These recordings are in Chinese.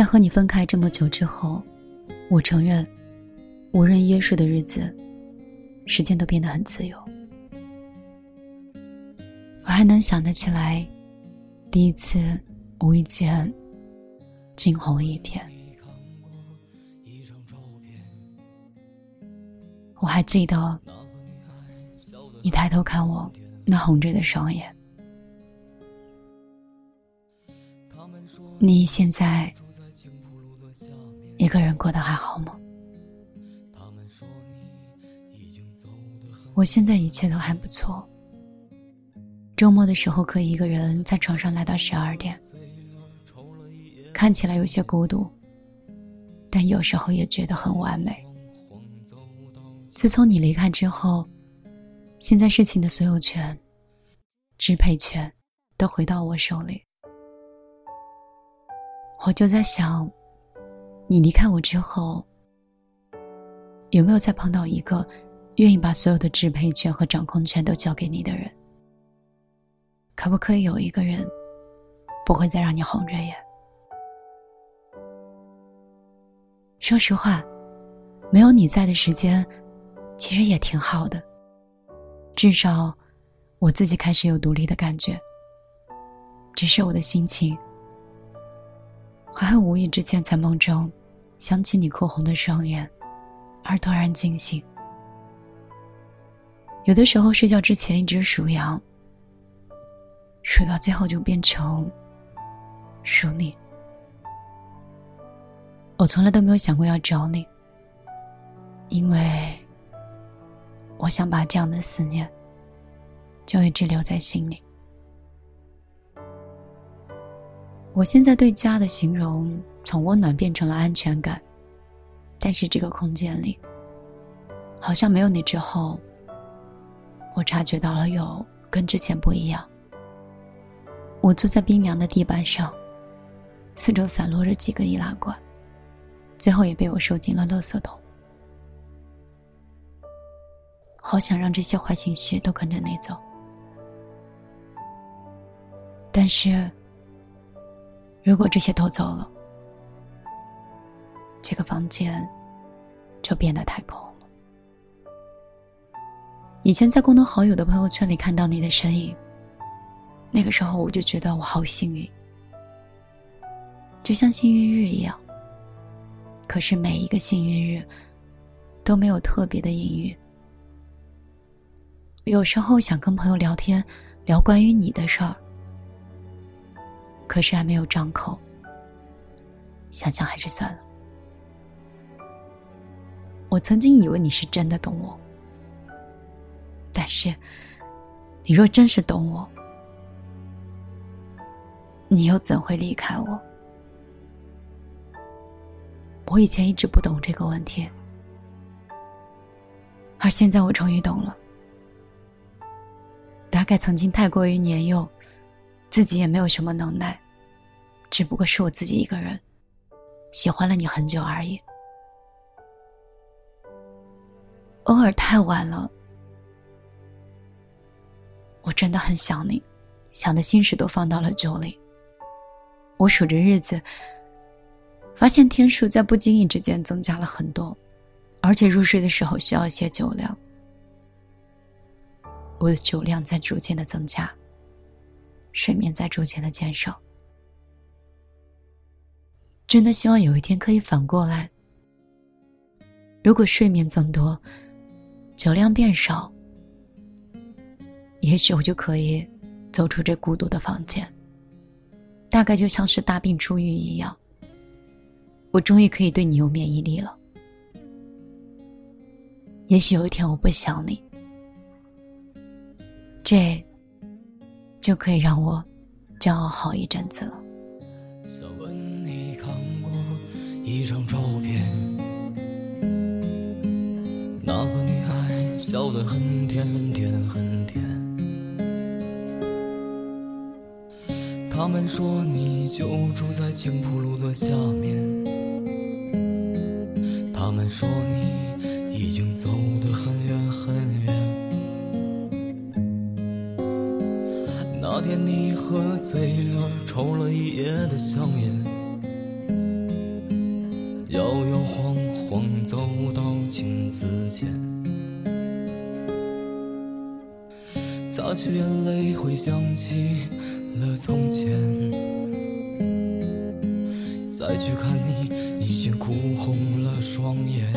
在和你分开这么久之后，我承认，无人约束的日子，时间都变得很自由。我还能想得起来，第一次无意间惊鸿一瞥。我还记得，你抬头看我那红着的双眼。你现在一个人过得还好吗？我现在一切都还不错。周末的时候可以一个人在床上赖到十二点，看起来有些孤独，但有时候也觉得很完美。自从你离开之后，现在事情的所有权、支配权都回到我手里。我就在想，你离开我之后，有没有再碰到一个愿意把所有的支配权和掌控权都交给你的人？可不可以有一个人，不会再让你红着眼？说实话，没有你在的时间。其实也挺好的，至少我自己开始有独立的感觉。只是我的心情，还会无意之间在梦中想起你哭红的双眼，而突然惊醒。有的时候睡觉之前一直数羊，数到最后就变成数你。我从来都没有想过要找你，因为。我想把这样的思念，就一直留在心里。我现在对家的形容，从温暖变成了安全感，但是这个空间里，好像没有你之后，我察觉到了有跟之前不一样。我坐在冰凉的地板上，四周散落着几个易拉罐，最后也被我收进了垃圾桶。好想让这些坏情绪都跟着你走，但是，如果这些都走了，这个房间就变得太空了。以前在共同好友的朋友圈里看到你的身影，那个时候我就觉得我好幸运，就像幸运日一样。可是每一个幸运日都没有特别的隐喻。有时候想跟朋友聊天，聊关于你的事儿，可是还没有张口。想想还是算了。我曾经以为你是真的懂我，但是，你若真是懂我，你又怎会离开我？我以前一直不懂这个问题，而现在我终于懂了。大概曾经太过于年幼，自己也没有什么能耐，只不过是我自己一个人喜欢了你很久而已。偶尔太晚了，我真的很想你，想的心事都放到了酒里。我数着日子，发现天数在不经意之间增加了很多，而且入睡的时候需要一些酒量。我的酒量在逐渐的增加，睡眠在逐渐的减少。真的希望有一天可以反过来。如果睡眠增多，酒量变少，也许我就可以走出这孤独的房间。大概就像是大病初愈一样，我终于可以对你有免疫力了。也许有一天我不想你。这就可以让我骄傲好一阵子了。很甜很甜很甜。他们说你就住在青浦路的下面，他们说你已经走得很远很远。那天你喝醉了，抽了一夜的香烟。摇摇晃晃走到镜子前，擦去眼泪，回想起了从前。再去看你，已经哭红了双眼。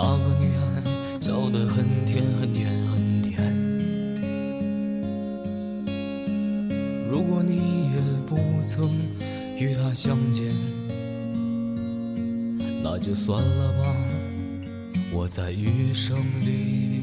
那个女孩笑得很甜、很甜、很甜。如果你也不曾与她相见。那就算了吧，我在余生里。